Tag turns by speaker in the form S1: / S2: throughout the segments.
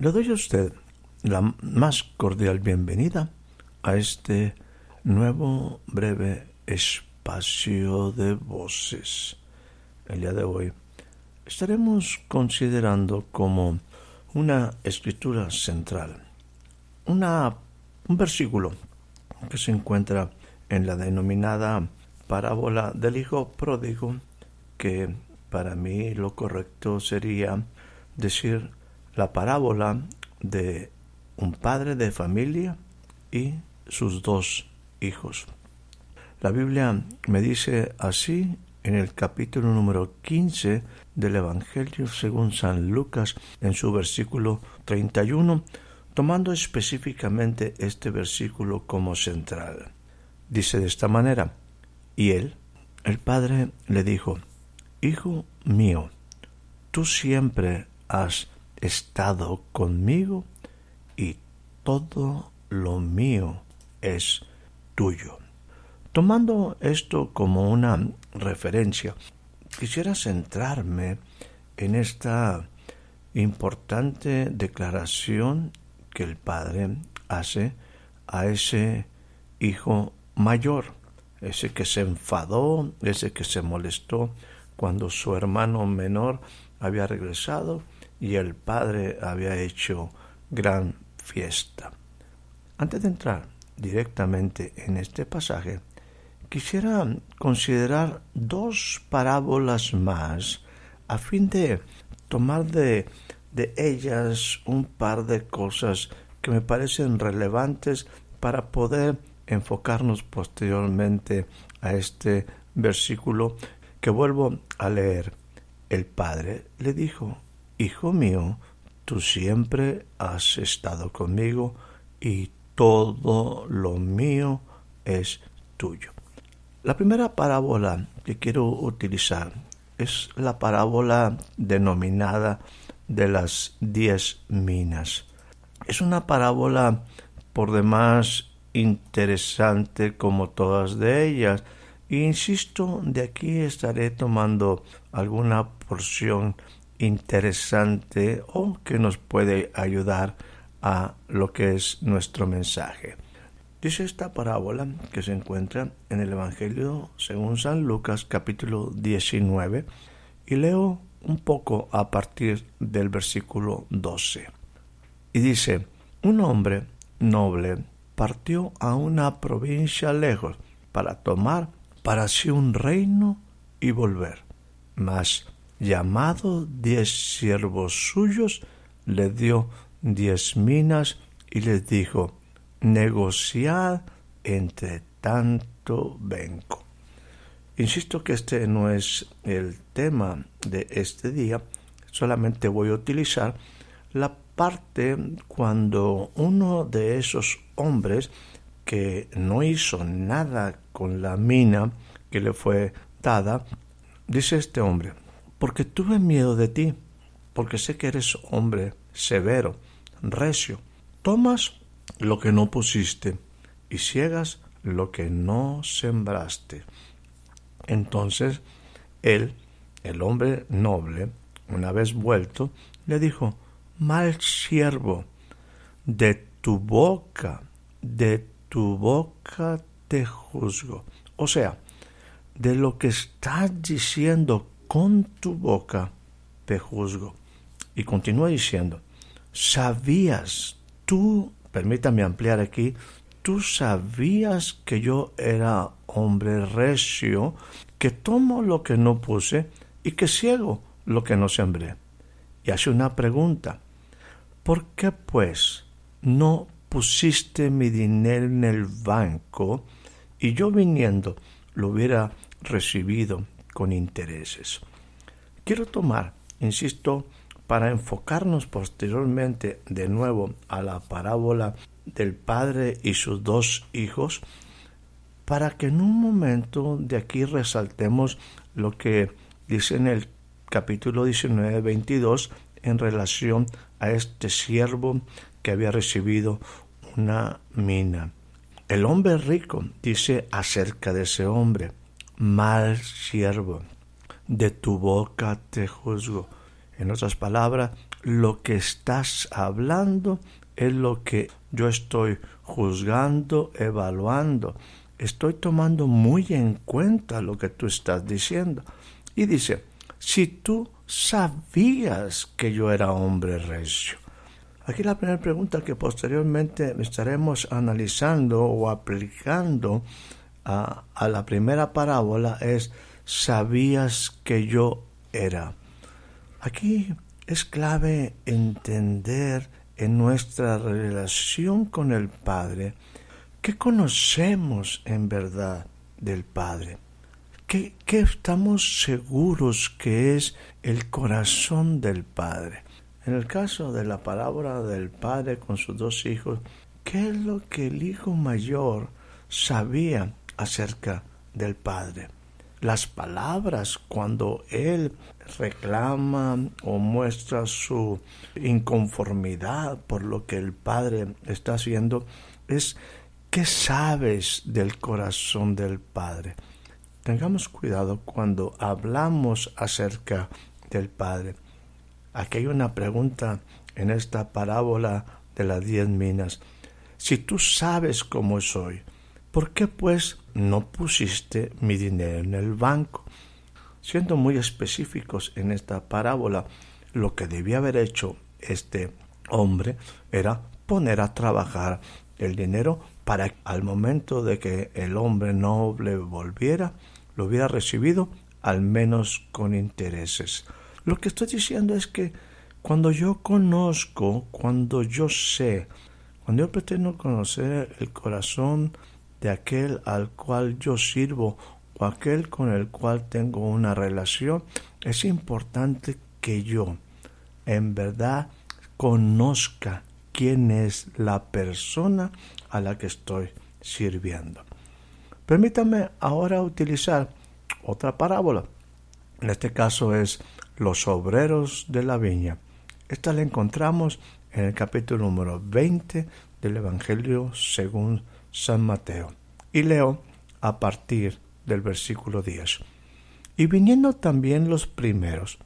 S1: Le doy a usted la más cordial bienvenida a este nuevo breve espacio de voces. El día de hoy estaremos considerando como una escritura central, una, un versículo que se encuentra en la denominada parábola del hijo pródigo, que para mí lo correcto sería decir la parábola de un padre de familia y sus dos hijos. La Biblia me dice así en el capítulo número 15 del Evangelio según San Lucas en su versículo 31, tomando específicamente este versículo como central. Dice de esta manera, y él, el padre, le dijo, Hijo mío, tú siempre has estado conmigo y todo lo mío es tuyo. Tomando esto como una referencia, quisiera centrarme en esta importante declaración que el padre hace a ese hijo mayor, ese que se enfadó, ese que se molestó cuando su hermano menor había regresado y el padre había hecho gran fiesta. Antes de entrar directamente en este pasaje, quisiera considerar dos parábolas más a fin de tomar de, de ellas un par de cosas que me parecen relevantes para poder enfocarnos posteriormente a este versículo que vuelvo a leer. El padre le dijo, Hijo mío, tú siempre has estado conmigo y todo lo mío es tuyo. La primera parábola que quiero utilizar es la parábola denominada de las diez minas. Es una parábola por demás interesante como todas de ellas, e insisto, de aquí estaré tomando alguna porción interesante o que nos puede ayudar a lo que es nuestro mensaje. Dice esta parábola que se encuentra en el Evangelio según San Lucas capítulo 19 y leo un poco a partir del versículo 12. Y dice, un hombre noble partió a una provincia lejos para tomar para sí un reino y volver. Mas llamado diez siervos suyos, le dio diez minas y les dijo, negociad entre tanto vengo. Insisto que este no es el tema de este día, solamente voy a utilizar la parte cuando uno de esos hombres que no hizo nada con la mina que le fue dada, dice este hombre, porque tuve miedo de ti, porque sé que eres hombre severo, recio. Tomas lo que no pusiste y ciegas lo que no sembraste. Entonces él, el hombre noble, una vez vuelto, le dijo, Mal siervo, de tu boca, de tu boca te juzgo. O sea, de lo que estás diciendo con tu boca te juzgo. Y continúa diciendo, sabías, tú, permítame ampliar aquí, tú sabías que yo era hombre recio, que tomo lo que no puse y que ciego lo que no sembré. Y hace una pregunta, ¿por qué pues no pusiste mi dinero en el banco y yo viniendo lo hubiera recibido con intereses. Quiero tomar, insisto, para enfocarnos posteriormente de nuevo a la parábola del padre y sus dos hijos, para que en un momento de aquí resaltemos lo que dice en el capítulo 19, 22, en relación a este siervo que había recibido una mina. El hombre rico dice acerca de ese hombre, mal siervo, de tu boca te juzgo. En otras palabras, lo que estás hablando es lo que yo estoy juzgando, evaluando. Estoy tomando muy en cuenta lo que tú estás diciendo. Y dice, si tú sabías que yo era hombre recio. Aquí la primera pregunta que posteriormente estaremos analizando o aplicando a, la primera parábola es, ¿sabías que yo era? Aquí es clave entender en nuestra relación con el Padre qué conocemos en verdad del Padre. ¿Qué, ¿Qué, estamos seguros que es el corazón del Padre? En el caso de la parábola del padre con sus dos hijos, ¿qué es lo que el hijo mayor sabía acerca del padre? Las palabras cuando él reclama o muestra su inconformidad por lo que el padre está haciendo es ¿qué sabes del corazón del padre? Tengamos cuidado cuando hablamos acerca del padre Aquí hay una pregunta en esta parábola de las diez minas. Si tú sabes cómo soy, ¿por qué pues no pusiste mi dinero en el banco? Siendo muy específicos en esta parábola, lo que debía haber hecho este hombre era poner a trabajar el dinero para que al momento de que el hombre noble volviera, lo hubiera recibido al menos con intereses. Lo que estoy diciendo es que cuando yo conozco, cuando yo sé, cuando yo pretendo conocer el corazón de aquel al cual yo sirvo o aquel con el cual tengo una relación, es importante que yo en verdad conozca quién es la persona a la que estoy sirviendo. Permítame ahora utilizar otra parábola. En este caso es los obreros de la viña. Esta la encontramos en el capítulo número 20 del Evangelio según San Mateo. Y leo a partir del versículo 10. Y viniendo también los primeros,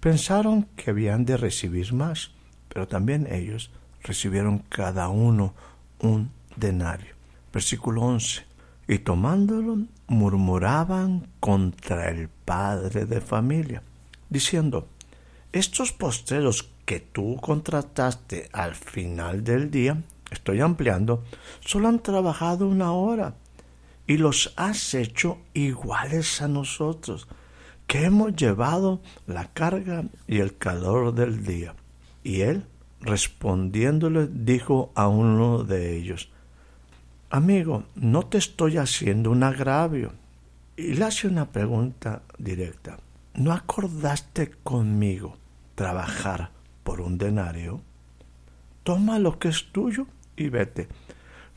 S1: pensaron que habían de recibir más, pero también ellos recibieron cada uno un denario. Versículo 11. Y tomándolo, murmuraban contra el padre de familia diciendo, estos postreros que tú contrataste al final del día, estoy ampliando, solo han trabajado una hora y los has hecho iguales a nosotros, que hemos llevado la carga y el calor del día. Y él, respondiéndole, dijo a uno de ellos, Amigo, no te estoy haciendo un agravio. Y le hace una pregunta directa. ¿no acordaste conmigo trabajar por un denario? Toma lo que es tuyo y vete.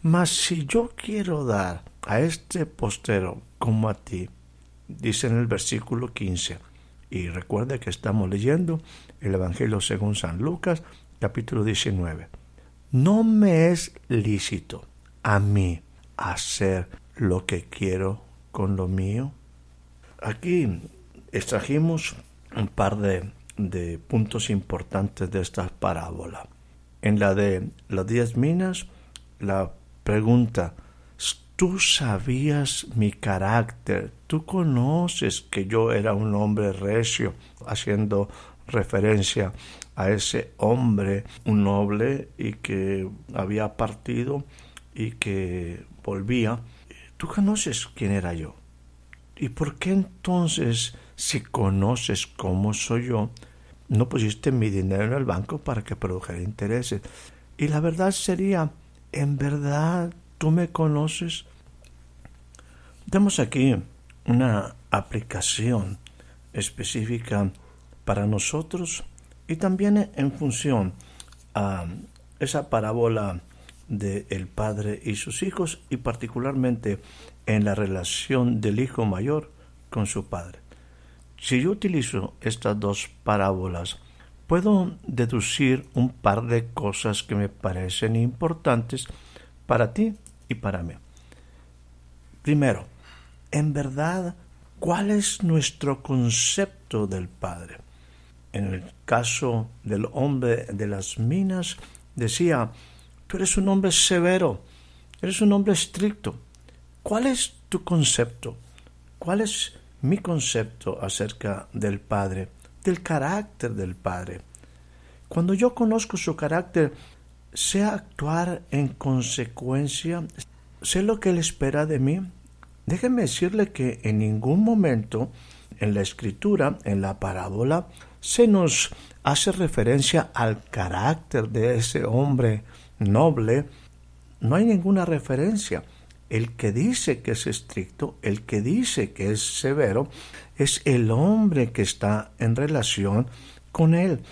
S1: Mas si yo quiero dar a este postero como a ti, dice en el versículo 15, y recuerde que estamos leyendo el Evangelio según San Lucas, capítulo 19. No me es lícito a mí hacer lo que quiero con lo mío. Aquí extrajimos un par de, de puntos importantes de esta parábola. En la de las diez minas, la pregunta, tú sabías mi carácter, tú conoces que yo era un hombre recio, haciendo referencia a ese hombre, un noble y que había partido y que volvía. Tú conoces quién era yo. ¿Y por qué entonces si conoces cómo soy yo, no pusiste mi dinero en el banco para que produjera intereses. Y la verdad sería, en verdad, tú me conoces. Tenemos aquí una aplicación específica para nosotros y también en función a esa parábola de el padre y sus hijos y particularmente en la relación del hijo mayor con su padre. Si yo utilizo estas dos parábolas, puedo deducir un par de cosas que me parecen importantes para ti y para mí. Primero, en verdad, ¿cuál es nuestro concepto del Padre? En el caso del hombre de las minas, decía, tú eres un hombre severo, eres un hombre estricto. ¿Cuál es tu concepto? ¿Cuál es mi concepto acerca del Padre, del carácter del Padre? Cuando yo conozco su carácter, sé actuar en consecuencia, sé lo que Él espera de mí. Déjeme decirle que en ningún momento en la escritura, en la parábola, se nos hace referencia al carácter de ese hombre noble. No hay ninguna referencia. El que dice que es estricto, el que dice que es severo, es el hombre que está en relación con él.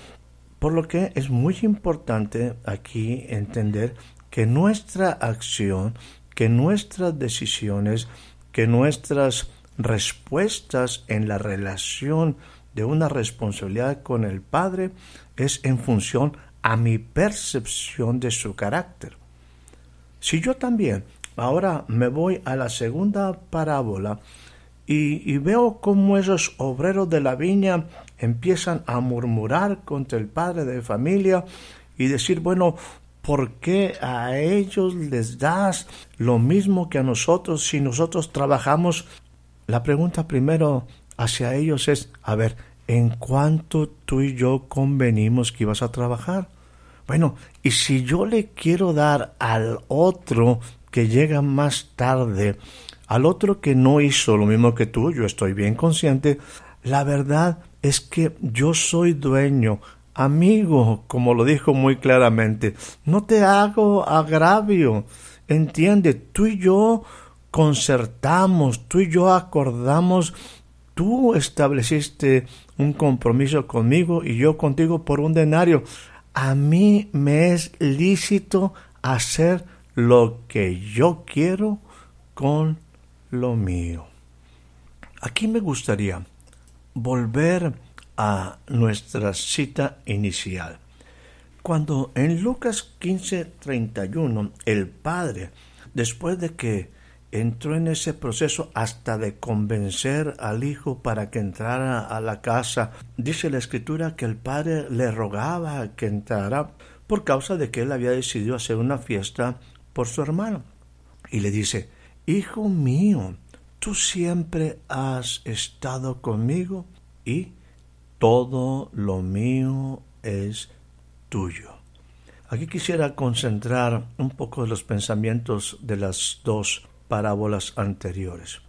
S1: Por lo que es muy importante aquí entender que nuestra acción, que nuestras decisiones, que nuestras respuestas en la relación de una responsabilidad con el Padre es en función a mi percepción de su carácter. Si yo también ahora me voy a la segunda parábola y, veo cómo esos obreros de la viña empiezan a murmurar contra el padre de familia y decir, bueno, ¿por qué a ellos les das lo mismo que a nosotros si nosotros trabajamos? La pregunta primero hacia ellos es, a ver, ¿en cuánto tú y yo convenimos que ibas a trabajar? Bueno, y si yo le quiero dar al otro que llega más tarde, al otro que no hizo lo mismo que tú, yo estoy bien consciente, la verdad es que yo soy dueño, amigo, como lo dijo muy claramente, no te hago agravio. Entiende, tú y yo concertamos, tú y yo acordamos, tú estableciste un compromiso conmigo y yo contigo por un denario. A mí me es lícito hacer lo que yo quiero con lo mío. Aquí me gustaría volver a nuestra cita inicial. Cuando en Lucas 15:31 el Padre, después de que entró en ese proceso hasta de convencer al Hijo para que entrara a la casa, dice la Escritura que el Padre le rogaba que entrara por causa de que él había decidido hacer una fiesta por su hermano. Y le dice, Hijo mío, tú siempre has estado conmigo y todo lo mío es tuyo. Aquí quisiera concentrar un poco los pensamientos de las dos parábolas anteriores.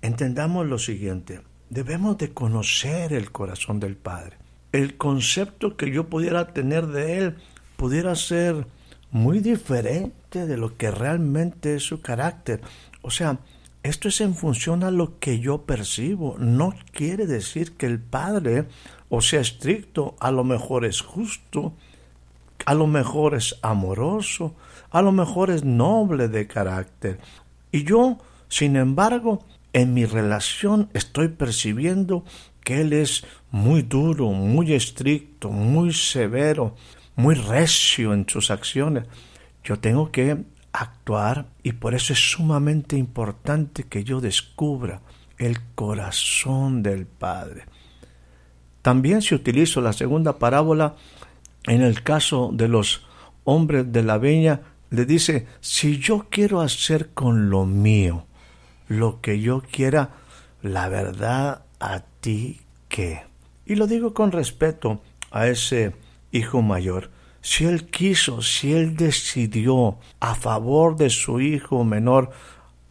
S1: Entendamos lo siguiente, debemos de conocer el corazón del Padre. El concepto que yo pudiera tener de Él pudiera ser muy diferente de lo que realmente es su carácter. O sea, esto es en función a lo que yo percibo. No quiere decir que el Padre o sea estricto, a lo mejor es justo, a lo mejor es amoroso, a lo mejor es noble de carácter. Y yo, sin embargo, en mi relación estoy percibiendo que Él es muy duro, muy estricto, muy severo, muy recio en sus acciones. Yo tengo que actuar y por eso es sumamente importante que yo descubra el corazón del Padre. También se utilizó la segunda parábola en el caso de los hombres de la viña, le dice, si yo quiero hacer con lo mío lo que yo quiera, la verdad a ti qué. Y lo digo con respeto a ese hijo mayor si él quiso, si él decidió a favor de su hijo menor,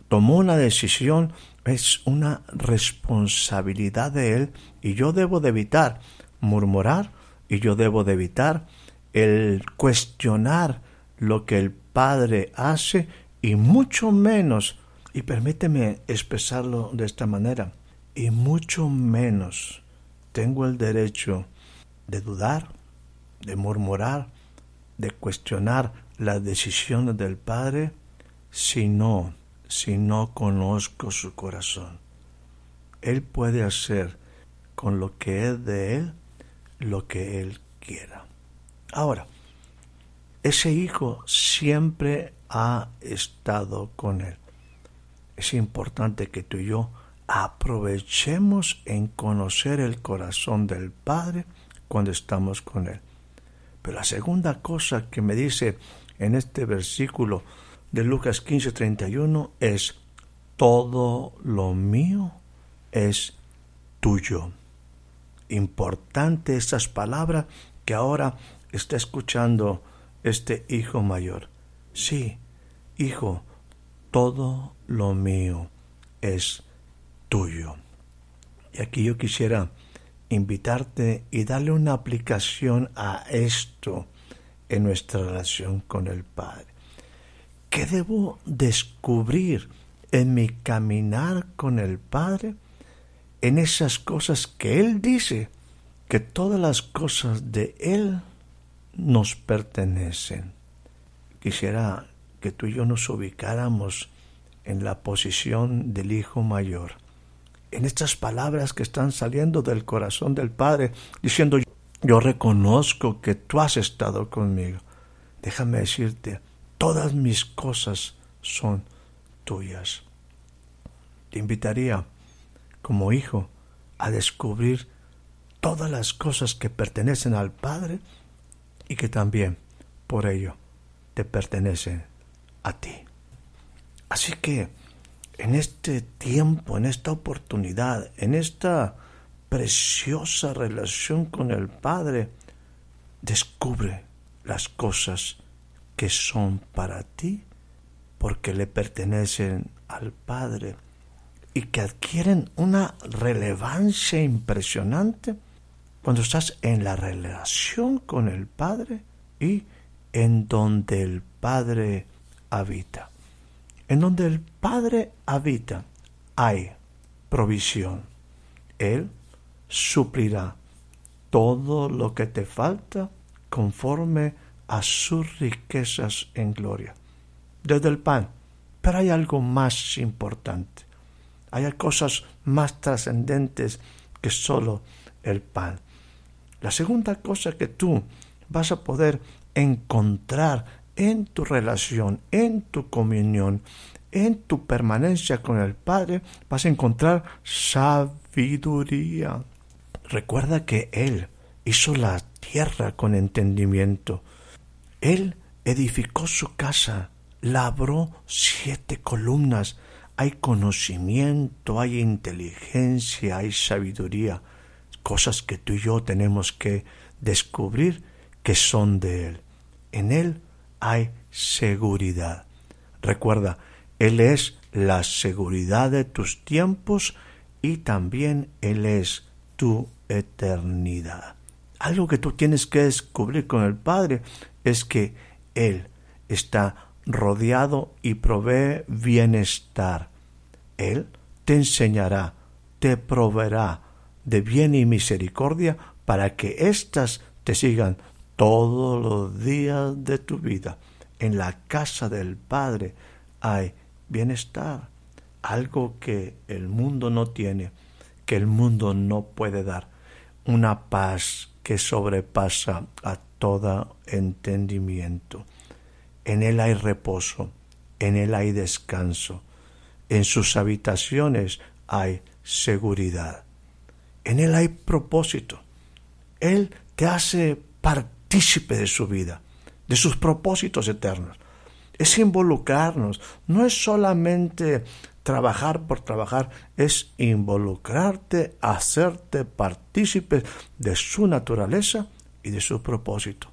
S1: tomó una decisión, es una responsabilidad de él y yo debo de evitar murmurar y yo debo de evitar el cuestionar lo que el padre hace y mucho menos Y permíteme expresarlo de esta manera. Y mucho menos tengo el derecho de dudar, de murmurar, de cuestionar las decisiones del Padre si no, si no conozco su corazón. Él puede hacer con lo que es de Él lo que Él quiera. Ahora, ese hijo siempre ha estado con Él. Es importante que tú y yo aprovechemos en conocer el corazón del Padre cuando estamos con Él. Pero la segunda cosa que me dice en este versículo de Lucas 15:31 es, todo lo mío es tuyo. Importante esas palabras que ahora está escuchando este hijo mayor. Sí, hijo, todo lo mío es tuyo. Y aquí yo quisiera invitarte y darle una aplicación a esto en nuestra relación con el Padre. ¿Qué debo descubrir en mi caminar con el Padre? En esas cosas que Él dice, que todas las cosas de Él nos pertenecen. Quisiera que tú y yo nos ubicáramos en la posición del Hijo Mayor, en estas palabras que están saliendo del corazón del Padre, diciendo, yo reconozco que tú has estado conmigo. Déjame decirte, todas mis cosas son tuyas. Te invitaría, como hijo, a descubrir todas las cosas que pertenecen al Padre y que también, por ello, te pertenecen a ti. Así que, en este tiempo, en esta oportunidad, en esta preciosa relación con el Padre, descubre las cosas que son para ti porque le pertenecen al Padre y que adquieren una relevancia impresionante cuando estás en la relación con el Padre y en donde el Padre habita. En donde el Padre habita hay provisión. Él suplirá todo lo que te falta conforme a sus riquezas en gloria. Desde el pan. Pero hay algo más importante. Hay cosas más trascendentes que solo el pan. La segunda cosa que tú vas a poder encontrar en tu relación, en tu comunión, en tu permanencia con el Padre, vas a encontrar sabiduría. Recuerda que Él hizo la tierra con entendimiento. Él edificó su casa, labró siete columnas. Hay conocimiento, hay inteligencia, hay sabiduría, cosas que tú y yo tenemos que descubrir que son de Él. En Él hay seguridad. Recuerda, Él es la seguridad de tus tiempos y también Él es tu eternidad. Algo que tú tienes que descubrir con el Padre es que Él está rodeado y provee bienestar. Él te enseñará, te proveerá de bien y misericordia para que éstas te sigan todos los días de tu vida. En la casa del Padre hay bienestar, algo que el mundo no tiene, que el mundo no puede dar, una paz que sobrepasa a todo entendimiento. En él hay reposo, en él hay descanso, en sus habitaciones hay seguridad, en él hay propósito. Él te hace partir partícipe de su vida, de sus propósitos eternos. Es involucrarnos, no es solamente trabajar por trabajar, es involucrarte, hacerte partícipe de su naturaleza y de su propósito.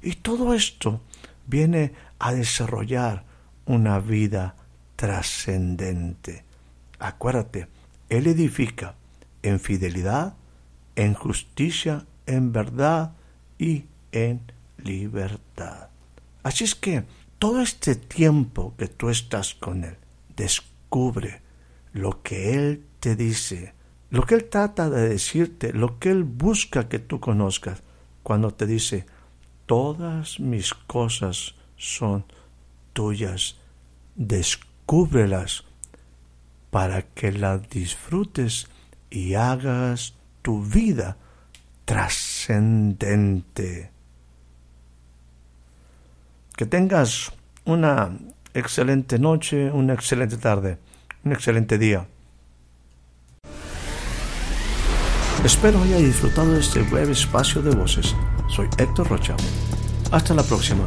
S1: Y todo esto viene a desarrollar una vida trascendente. Acuérdate, Él edifica en fidelidad, en justicia, en verdad y en libertad. Así es que todo este tiempo que tú estás con Él, descubre lo que Él te dice, lo que Él trata de decirte, lo que Él busca que tú conozcas, cuando te dice, todas mis cosas son tuyas, descúbrelas para que las disfrutes y hagas tu vida trascendente. Que tengas una excelente noche, una excelente tarde, un excelente día. Espero haya disfrutado de este breve espacio de voces. Soy Héctor Rocha. Hasta la próxima.